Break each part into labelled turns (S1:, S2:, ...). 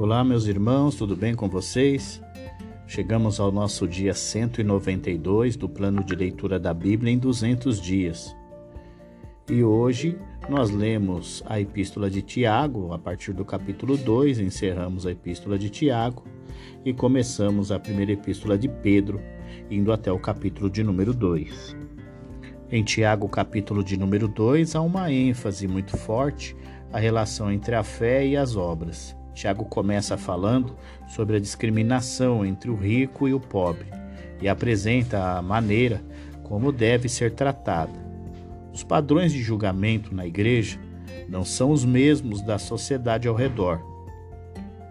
S1: Olá, meus irmãos, tudo bem com vocês? Chegamos ao nosso dia 192 do plano de leitura da Bíblia em 200 dias. E hoje nós lemos a Epístola de Tiago, a partir do capítulo 2, encerramos a Epístola de Tiago e começamos a primeira Epístola de Pedro, indo até o capítulo de número 2. Em Tiago, capítulo de número 2, há uma ênfase muito forte a relação entre a fé e as obras. Tiago começa falando sobre a discriminação entre o rico e o pobre e apresenta a maneira como deve ser tratada. Os padrões de julgamento na igreja não são os mesmos da sociedade ao redor.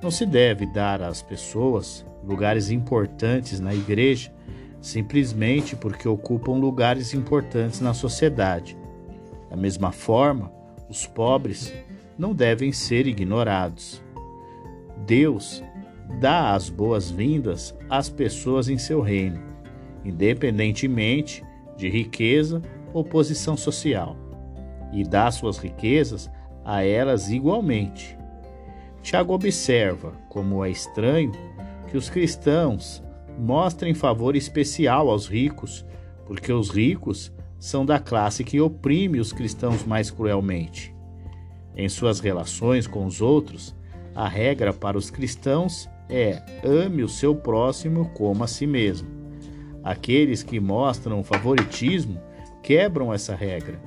S1: Não se deve dar às pessoas lugares importantes na igreja simplesmente porque ocupam lugares importantes na sociedade. Da mesma forma, os pobres não devem ser ignorados. Deus dá as boas-vindas às pessoas em seu reino, independentemente de riqueza ou posição social, e dá suas riquezas a elas igualmente. Tiago observa como é estranho que os cristãos mostrem favor especial aos ricos, porque os ricos são da classe que oprime os cristãos mais cruelmente. Em suas relações com os outros, a regra para os cristãos é ame o seu próximo como a si mesmo. Aqueles que mostram favoritismo quebram essa regra.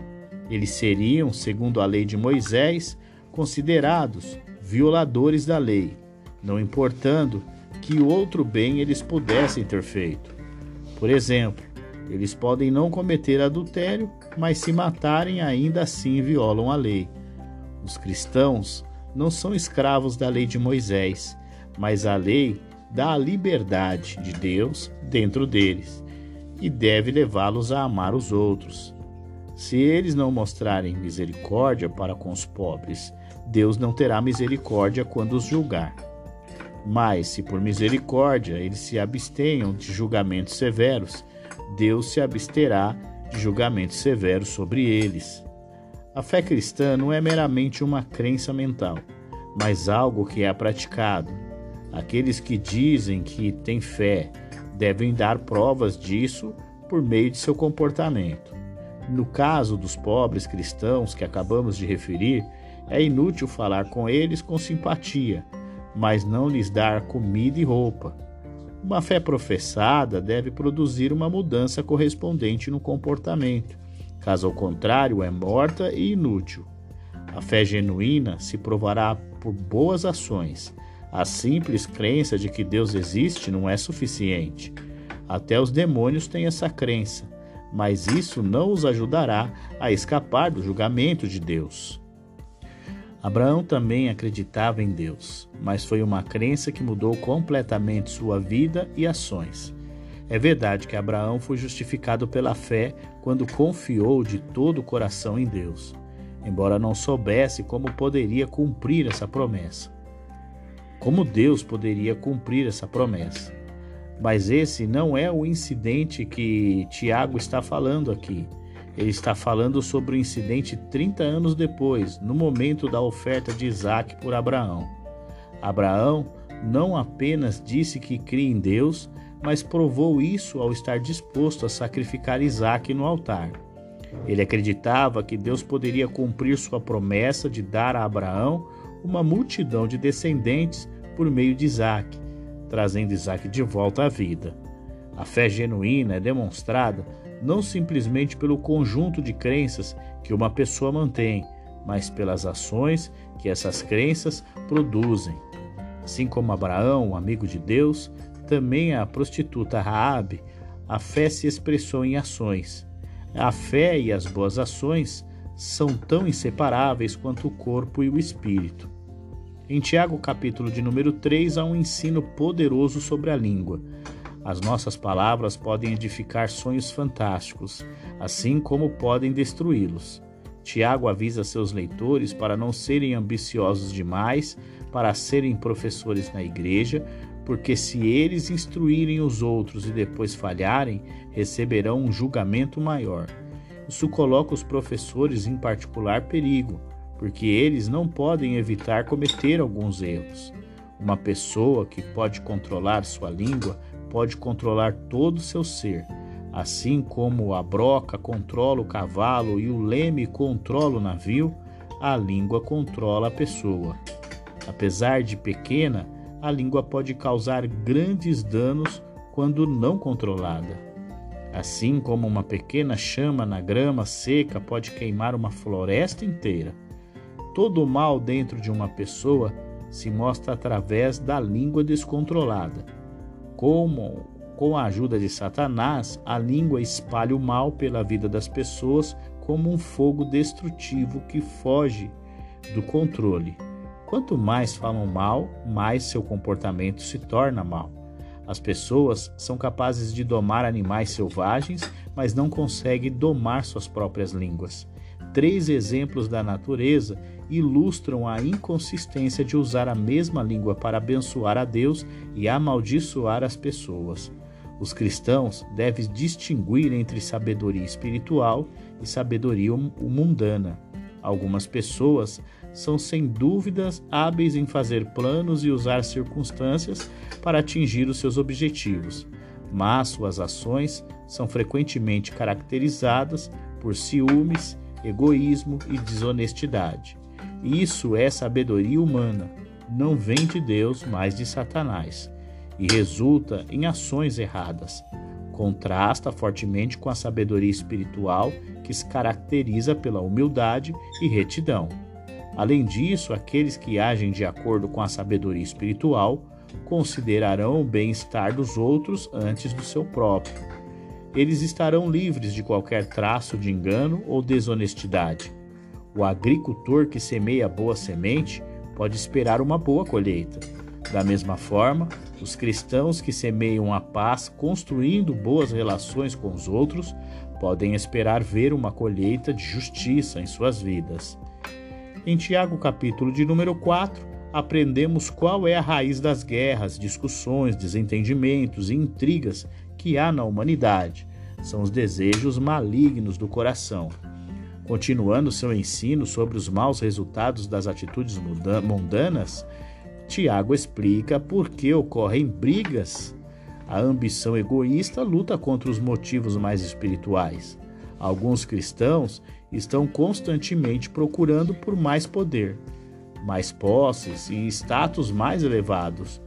S1: Eles seriam, segundo a lei de Moisés, considerados violadores da lei, não importando que outro bem eles pudessem ter feito. Por exemplo, eles podem não cometer adultério, mas se matarem ainda assim violam a lei. Os cristãos não são escravos da lei de Moisés, mas a lei dá a liberdade de Deus dentro deles e deve levá-los a amar os outros. Se eles não mostrarem misericórdia para com os pobres, Deus não terá misericórdia quando os julgar. Mas, se por misericórdia eles se abstenham de julgamentos severos, Deus se absterá de julgamentos severos sobre eles. A fé cristã não é meramente uma crença mental, mas algo que é praticado. Aqueles que dizem que têm fé devem dar provas disso por meio de seu comportamento. No caso dos pobres cristãos que acabamos de referir, é inútil falar com eles com simpatia, mas não lhes dar comida e roupa. Uma fé professada deve produzir uma mudança correspondente no comportamento. Caso ao contrário, é morta e inútil. A fé genuína se provará por boas ações. A simples crença de que Deus existe não é suficiente. Até os demônios têm essa crença, mas isso não os ajudará a escapar do julgamento de Deus. Abraão também acreditava em Deus, mas foi uma crença que mudou completamente sua vida e ações. É verdade que Abraão foi justificado pela fé quando confiou de todo o coração em Deus, embora não soubesse como poderia cumprir essa promessa. Como Deus poderia cumprir essa promessa? Mas esse não é o incidente que Tiago está falando aqui. Ele está falando sobre o incidente 30 anos depois, no momento da oferta de Isaac por Abraão. Abraão não apenas disse que cria em Deus, mas provou isso ao estar disposto a sacrificar Isaac no altar. Ele acreditava que Deus poderia cumprir sua promessa de dar a Abraão uma multidão de descendentes por meio de Isaac, trazendo Isaac de volta à vida. A fé genuína é demonstrada não simplesmente pelo conjunto de crenças que uma pessoa mantém, mas pelas ações que essas crenças produzem. Assim como Abraão, amigo de Deus, também a prostituta Raabe, a fé se expressou em ações. A fé e as boas ações são tão inseparáveis quanto o corpo e o espírito. Em Tiago, capítulo de número 3, há um ensino poderoso sobre a língua. As nossas palavras podem edificar sonhos fantásticos, assim como podem destruí-los. Tiago avisa seus leitores para não serem ambiciosos demais para serem professores na igreja, porque se eles instruírem os outros e depois falharem, receberão um julgamento maior. Isso coloca os professores em particular perigo, porque eles não podem evitar cometer alguns erros. Uma pessoa que pode controlar sua língua pode controlar todo o seu ser. Assim como a broca controla o cavalo e o leme controla o navio, a língua controla a pessoa. Apesar de pequena, a língua pode causar grandes danos quando não controlada. Assim como uma pequena chama na grama seca pode queimar uma floresta inteira. Todo o mal dentro de uma pessoa se mostra através da língua descontrolada. Como com a ajuda de Satanás, a língua espalha o mal pela vida das pessoas como um fogo destrutivo que foge do controle. Quanto mais falam mal, mais seu comportamento se torna mal. As pessoas são capazes de domar animais selvagens, mas não conseguem domar suas próprias línguas. Três exemplos da natureza ilustram a inconsistência de usar a mesma língua para abençoar a Deus e amaldiçoar as pessoas. Os cristãos devem distinguir entre sabedoria espiritual e sabedoria mundana. Algumas pessoas são sem dúvidas hábeis em fazer planos e usar circunstâncias para atingir os seus objetivos, mas suas ações são frequentemente caracterizadas por ciúmes, egoísmo e desonestidade. Isso é sabedoria humana, não vem de Deus, mas de Satanás, e resulta em ações erradas. Contrasta fortemente com a sabedoria espiritual que se caracteriza pela humildade e retidão. Além disso, aqueles que agem de acordo com a sabedoria espiritual considerarão o bem-estar dos outros antes do seu próprio. Eles estarão livres de qualquer traço de engano ou desonestidade. O agricultor que semeia boa semente pode esperar uma boa colheita. Da mesma forma, os cristãos que semeiam a paz construindo boas relações com os outros podem esperar ver uma colheita de justiça em suas vidas. Em Tiago, capítulo de número 4, aprendemos qual é a raiz das guerras, discussões, desentendimentos e intrigas que há na humanidade. São os desejos malignos do coração. Continuando seu ensino sobre os maus resultados das atitudes mundanas, Tiago explica por que ocorrem brigas. A ambição egoísta luta contra os motivos mais espirituais. Alguns cristãos estão constantemente procurando por mais poder, mais posses e status mais elevados,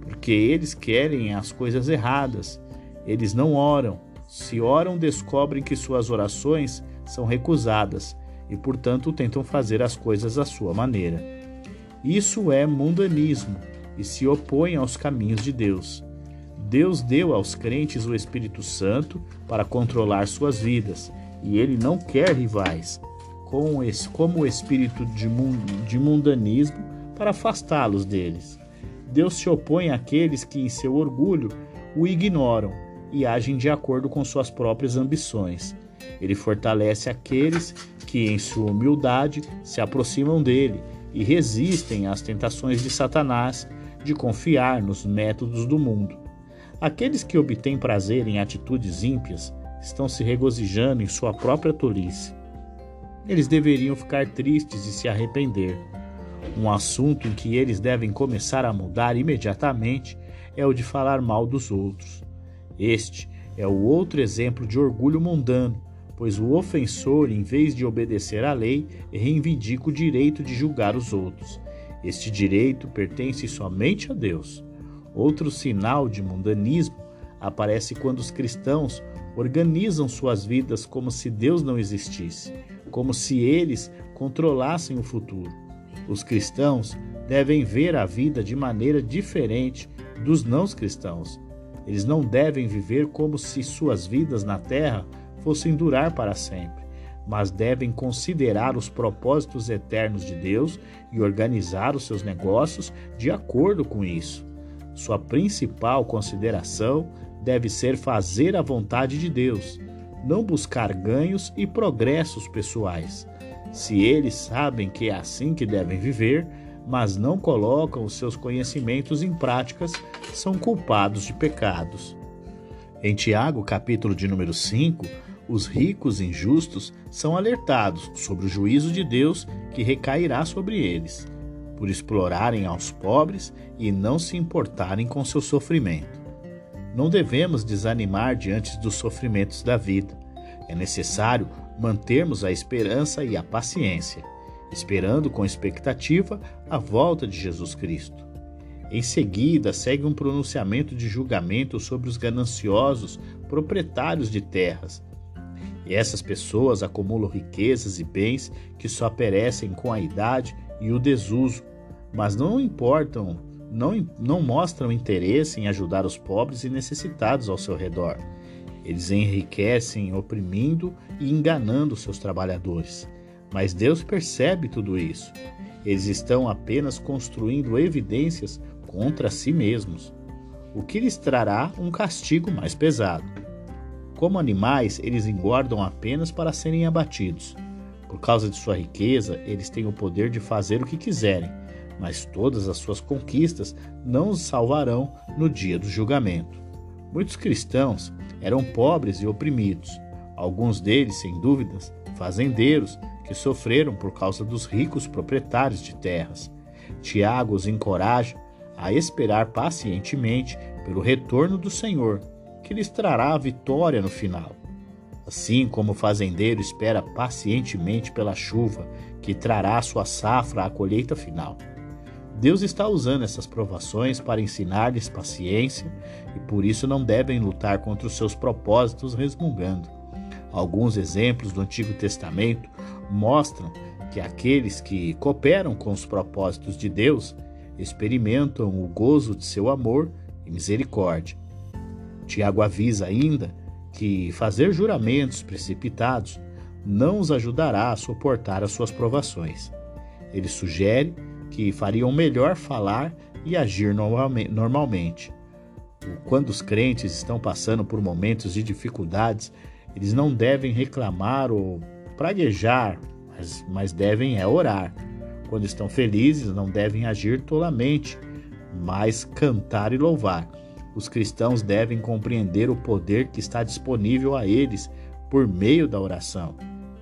S1: porque eles querem as coisas erradas. Eles não oram. Se oram, descobrem que suas orações são recusadas e, portanto, tentam fazer as coisas à sua maneira. Isso é mundanismo e se opõe aos caminhos de Deus. Deus deu aos crentes o Espírito Santo para controlar suas vidas e ele não quer rivais, com esse, como o espírito de, de mundanismo, para afastá-los deles. Deus se opõe àqueles que, em seu orgulho, o ignoram e agem de acordo com suas próprias ambições. Ele fortalece aqueles que, em sua humildade, se aproximam dele e resistem às tentações de Satanás de confiar nos métodos do mundo. Aqueles que obtêm prazer em atitudes ímpias estão se regozijando em sua própria tolice. Eles deveriam ficar tristes e se arrepender. Um assunto em que eles devem começar a mudar imediatamente é o de falar mal dos outros. Este é o outro exemplo de orgulho mundano, pois o ofensor, em vez de obedecer à lei, reivindica o direito de julgar os outros. Este direito pertence somente a Deus. Outro sinal de mundanismo aparece quando os cristãos organizam suas vidas como se Deus não existisse, como se eles controlassem o futuro. Os cristãos devem ver a vida de maneira diferente dos não cristãos. Eles não devem viver como se suas vidas na terra fossem durar para sempre, mas devem considerar os propósitos eternos de Deus e organizar os seus negócios de acordo com isso. Sua principal consideração deve ser fazer a vontade de Deus, não buscar ganhos e progressos pessoais. Se eles sabem que é assim que devem viver, mas não colocam os seus conhecimentos em práticas, são culpados de pecados. Em Tiago, capítulo de número 5, os ricos injustos são alertados sobre o juízo de Deus que recairá sobre eles. Por explorarem aos pobres e não se importarem com seu sofrimento. Não devemos desanimar diante dos sofrimentos da vida. É necessário mantermos a esperança e a paciência, esperando com expectativa a volta de Jesus Cristo. Em seguida, segue um pronunciamento de julgamento sobre os gananciosos proprietários de terras. E essas pessoas acumulam riquezas e bens que só perecem com a idade e o desuso, mas não importam, não, não mostram interesse em ajudar os pobres e necessitados ao seu redor. Eles enriquecem oprimindo e enganando seus trabalhadores. Mas Deus percebe tudo isso. Eles estão apenas construindo evidências contra si mesmos, o que lhes trará um castigo mais pesado. Como animais, eles engordam apenas para serem abatidos. Por causa de sua riqueza, eles têm o poder de fazer o que quiserem, mas todas as suas conquistas não os salvarão no dia do julgamento. Muitos cristãos eram pobres e oprimidos. Alguns deles, sem dúvidas, fazendeiros que sofreram por causa dos ricos proprietários de terras. Tiago os encoraja a esperar pacientemente pelo retorno do Senhor, que lhes trará a vitória no final. Assim como o fazendeiro espera pacientemente pela chuva, que trará sua safra à colheita final. Deus está usando essas provações para ensinar-lhes paciência e por isso não devem lutar contra os seus propósitos resmungando. Alguns exemplos do Antigo Testamento mostram que aqueles que cooperam com os propósitos de Deus experimentam o gozo de seu amor e misericórdia. Tiago avisa ainda que fazer juramentos precipitados não os ajudará a suportar as suas provações. Ele sugere que fariam melhor falar e agir normalmente. Quando os crentes estão passando por momentos de dificuldades, eles não devem reclamar ou praguejar, mas, mas devem é orar quando estão felizes, não devem agir tolamente, mas cantar e louvar. Os cristãos devem compreender o poder que está disponível a eles por meio da oração.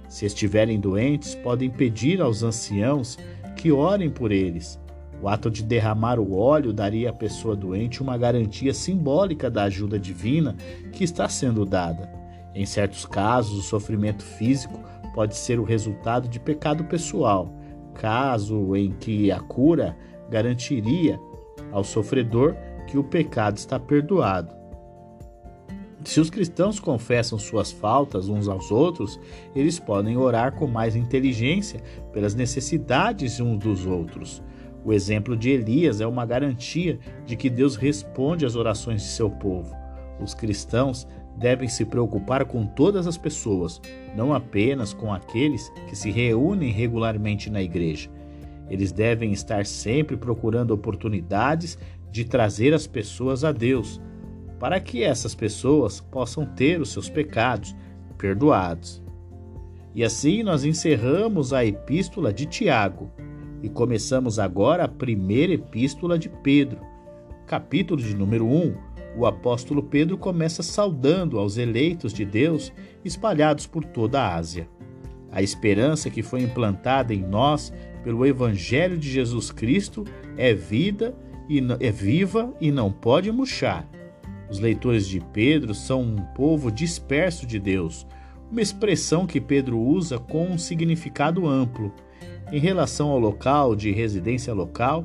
S1: Se estiverem doentes, podem pedir aos anciãos que orem por eles. O ato de derramar o óleo daria à pessoa doente uma garantia simbólica da ajuda divina que está sendo dada. Em certos casos, o sofrimento físico pode ser o resultado de pecado pessoal caso em que a cura garantiria ao sofredor que o pecado está perdoado. Se os cristãos confessam suas faltas uns aos outros, eles podem orar com mais inteligência pelas necessidades uns dos outros. O exemplo de Elias é uma garantia de que Deus responde às orações de seu povo. Os cristãos devem se preocupar com todas as pessoas, não apenas com aqueles que se reúnem regularmente na igreja. Eles devem estar sempre procurando oportunidades de trazer as pessoas a Deus, para que essas pessoas possam ter os seus pecados perdoados. E assim nós encerramos a epístola de Tiago e começamos agora a primeira epístola de Pedro, capítulo de número 1 o apóstolo Pedro começa saudando aos eleitos de Deus espalhados por toda a Ásia. A esperança que foi implantada em nós pelo Evangelho de Jesus Cristo é vida e é viva e não pode murchar. Os leitores de Pedro são um povo disperso de Deus, uma expressão que Pedro usa com um significado amplo. Em relação ao local de residência local,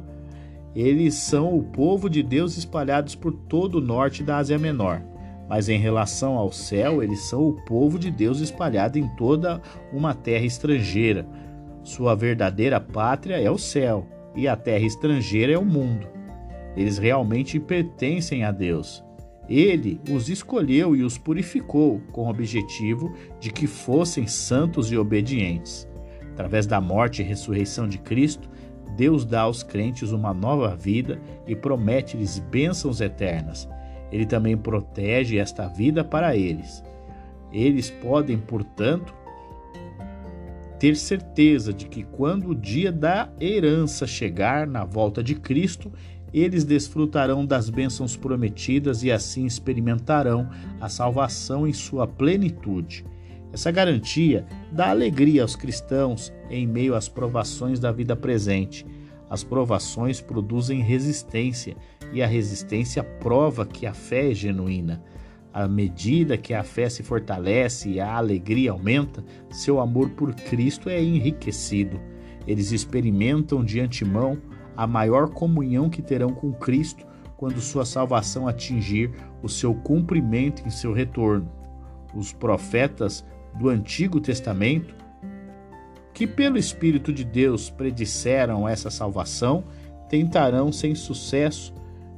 S1: eles são o povo de Deus espalhados por todo o norte da Ásia Menor. Mas em relação ao céu, eles são o povo de Deus espalhado em toda uma terra estrangeira. Sua verdadeira pátria é o céu e a terra estrangeira é o mundo. Eles realmente pertencem a Deus. Ele os escolheu e os purificou com o objetivo de que fossem santos e obedientes. Através da morte e ressurreição de Cristo, Deus dá aos crentes uma nova vida e promete-lhes bênçãos eternas. Ele também protege esta vida para eles. Eles podem, portanto, ter certeza de que quando o dia da herança chegar na volta de Cristo, eles desfrutarão das bênçãos prometidas e assim experimentarão a salvação em sua plenitude. Essa garantia dá alegria aos cristãos em meio às provações da vida presente. As provações produzem resistência e a resistência prova que a fé é genuína. À medida que a fé se fortalece e a alegria aumenta, seu amor por Cristo é enriquecido. Eles experimentam de antemão a maior comunhão que terão com Cristo quando sua salvação atingir o seu cumprimento em seu retorno. Os profetas do Antigo Testamento, que pelo Espírito de Deus predisseram essa salvação, tentarão sem sucesso,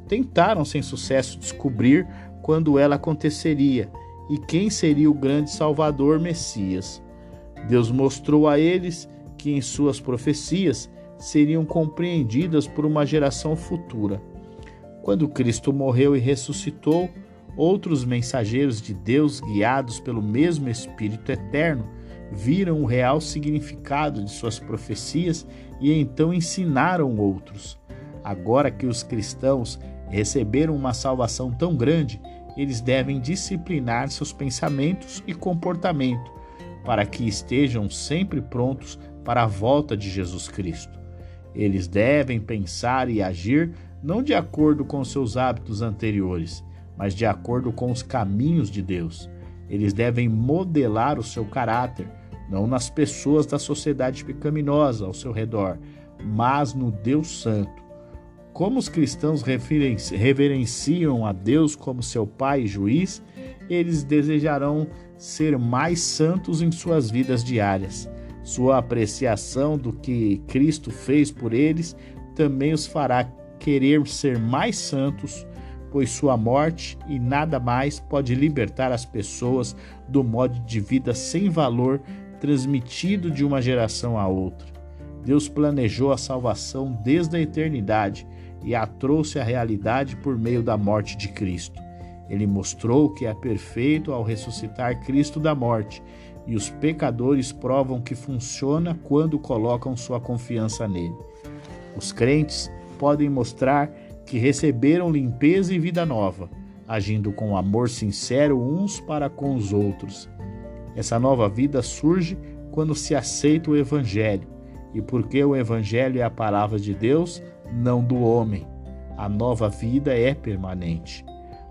S1: tentaram sem sucesso descobrir quando ela aconteceria e quem seria o grande Salvador Messias. Deus mostrou a eles que em suas profecias seriam compreendidas por uma geração futura. Quando Cristo morreu e ressuscitou, outros mensageiros de Deus, guiados pelo mesmo Espírito Eterno, viram o real significado de suas profecias e então ensinaram outros. Agora que os cristãos receberam uma salvação tão grande, eles devem disciplinar seus pensamentos e comportamento para que estejam sempre prontos para a volta de Jesus Cristo. Eles devem pensar e agir não de acordo com seus hábitos anteriores, mas de acordo com os caminhos de Deus. Eles devem modelar o seu caráter, não nas pessoas da sociedade pecaminosa ao seu redor, mas no Deus Santo como os cristãos reverenciam a Deus como seu Pai e juiz, eles desejarão ser mais santos em suas vidas diárias. Sua apreciação do que Cristo fez por eles também os fará querer ser mais santos, pois sua morte e nada mais pode libertar as pessoas do modo de vida sem valor transmitido de uma geração a outra. Deus planejou a salvação desde a eternidade e a trouxe à realidade por meio da morte de Cristo. Ele mostrou que é perfeito ao ressuscitar Cristo da morte, e os pecadores provam que funciona quando colocam sua confiança nele. Os crentes podem mostrar que receberam limpeza e vida nova, agindo com amor sincero uns para com os outros. Essa nova vida surge quando se aceita o Evangelho, e porque o Evangelho é a palavra de Deus, não do homem. A nova vida é permanente.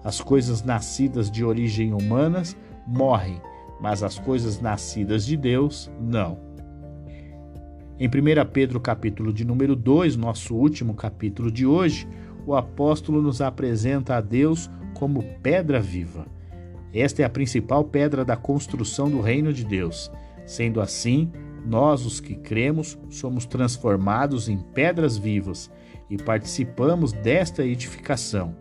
S1: As coisas nascidas de origem humanas morrem, mas as coisas nascidas de Deus não. Em 1 Pedro, capítulo de número 2, nosso último capítulo de hoje, o apóstolo nos apresenta a Deus como pedra viva. Esta é a principal pedra da construção do reino de Deus. Sendo assim, nós, os que cremos, somos transformados em pedras vivas e participamos desta edificação.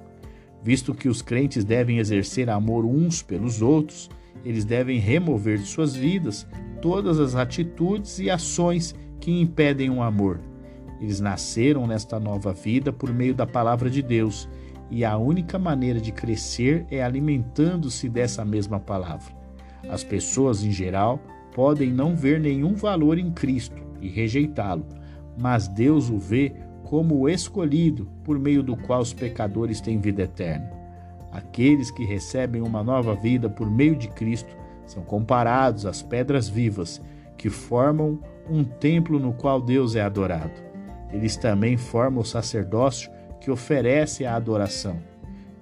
S1: Visto que os crentes devem exercer amor uns pelos outros, eles devem remover de suas vidas todas as atitudes e ações que impedem o amor. Eles nasceram nesta nova vida por meio da palavra de Deus, e a única maneira de crescer é alimentando-se dessa mesma palavra. As pessoas, em geral, podem não ver nenhum valor em Cristo e rejeitá-lo, mas Deus o vê como o escolhido por meio do qual os pecadores têm vida eterna. Aqueles que recebem uma nova vida por meio de Cristo são comparados às pedras vivas que formam um templo no qual Deus é adorado. Eles também formam o sacerdócio que oferece a adoração.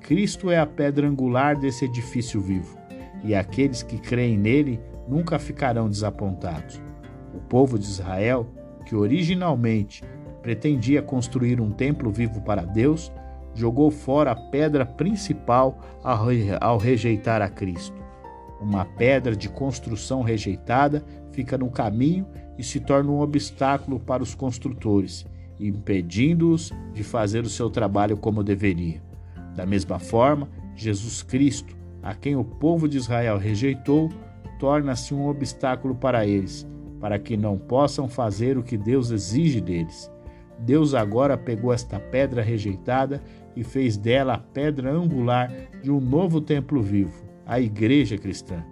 S1: Cristo é a pedra angular desse edifício vivo, e aqueles que creem nele nunca ficarão desapontados. O povo de Israel, que originalmente pretendia construir um templo vivo para Deus, jogou fora a pedra principal ao rejeitar a Cristo. Uma pedra de construção rejeitada fica no caminho e se torna um obstáculo para os construtores, impedindo-os de fazer o seu trabalho como deveria. Da mesma forma, Jesus Cristo, a quem o povo de Israel rejeitou, torna-se um obstáculo para eles, para que não possam fazer o que Deus exige deles. Deus agora pegou esta pedra rejeitada e fez dela a pedra angular de um novo templo vivo, a Igreja Cristã.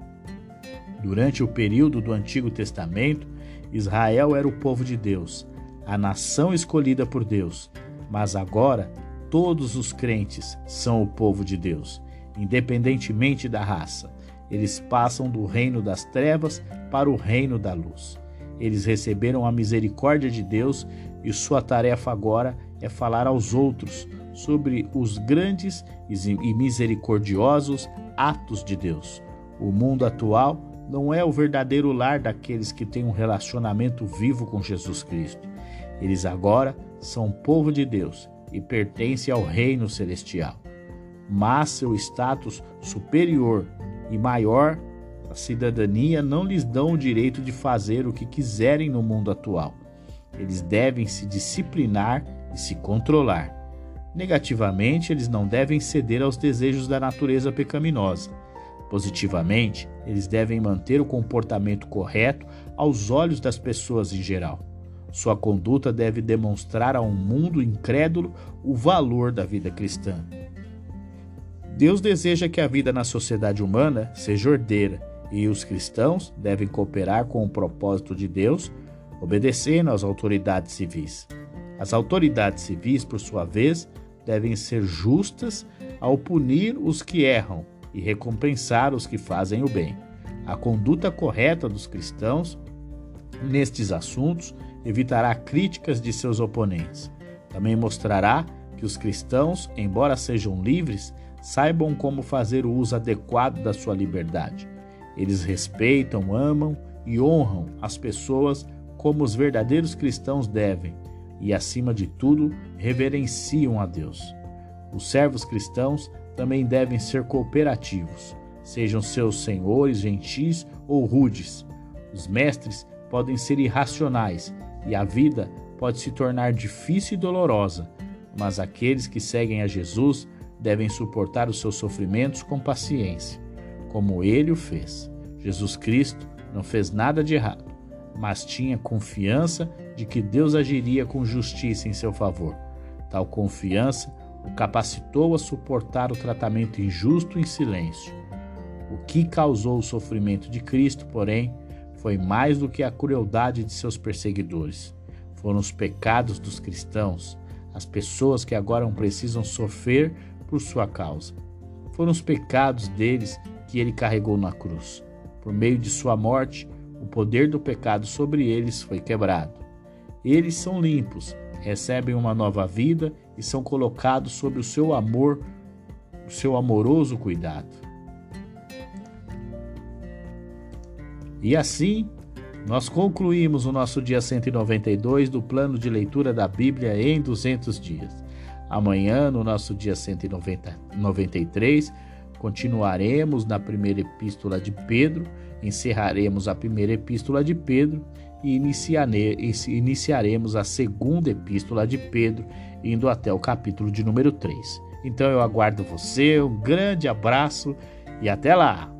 S1: Durante o período do Antigo Testamento, Israel era o povo de Deus, a nação escolhida por Deus, mas agora todos os crentes são o povo de Deus, independentemente da raça. Eles passam do reino das trevas para o reino da luz. Eles receberam a misericórdia de Deus e sua tarefa agora é falar aos outros sobre os grandes e misericordiosos atos de Deus. O mundo atual não é o verdadeiro lar daqueles que têm um relacionamento vivo com Jesus Cristo. Eles agora são povo de Deus e pertencem ao reino celestial. Mas seu status superior e maior, a cidadania, não lhes dão o direito de fazer o que quiserem no mundo atual. Eles devem se disciplinar e se controlar. Negativamente, eles não devem ceder aos desejos da natureza pecaminosa. Positivamente, eles devem manter o comportamento correto aos olhos das pessoas em geral. Sua conduta deve demonstrar a um mundo incrédulo o valor da vida cristã. Deus deseja que a vida na sociedade humana seja ordeira e os cristãos devem cooperar com o propósito de Deus, obedecendo às autoridades civis. As autoridades civis, por sua vez, devem ser justas ao punir os que erram e recompensar os que fazem o bem. A conduta correta dos cristãos nestes assuntos evitará críticas de seus oponentes. Também mostrará que os cristãos, embora sejam livres, saibam como fazer o uso adequado da sua liberdade. Eles respeitam, amam e honram as pessoas como os verdadeiros cristãos devem e, acima de tudo, reverenciam a Deus. Os servos cristãos também devem ser cooperativos, sejam seus senhores gentis ou rudes. Os mestres podem ser irracionais e a vida pode se tornar difícil e dolorosa, mas aqueles que seguem a Jesus devem suportar os seus sofrimentos com paciência, como ele o fez. Jesus Cristo não fez nada de errado, mas tinha confiança de que Deus agiria com justiça em seu favor. Tal confiança o capacitou a suportar o tratamento injusto em silêncio. O que causou o sofrimento de Cristo, porém, foi mais do que a crueldade de seus perseguidores. Foram os pecados dos cristãos, as pessoas que agora precisam sofrer por sua causa. Foram os pecados deles que ele carregou na cruz. Por meio de sua morte, o poder do pecado sobre eles foi quebrado. Eles são limpos, recebem uma nova vida e são colocados sob o seu amor, o seu amoroso cuidado. E assim, nós concluímos o nosso dia 192 do plano de leitura da Bíblia em 200 dias. Amanhã, no nosso dia 193, continuaremos na primeira epístola de Pedro, encerraremos a primeira epístola de Pedro e iniciaremos a segunda epístola de Pedro, indo até o capítulo de número 3. Então eu aguardo você, um grande abraço e até lá!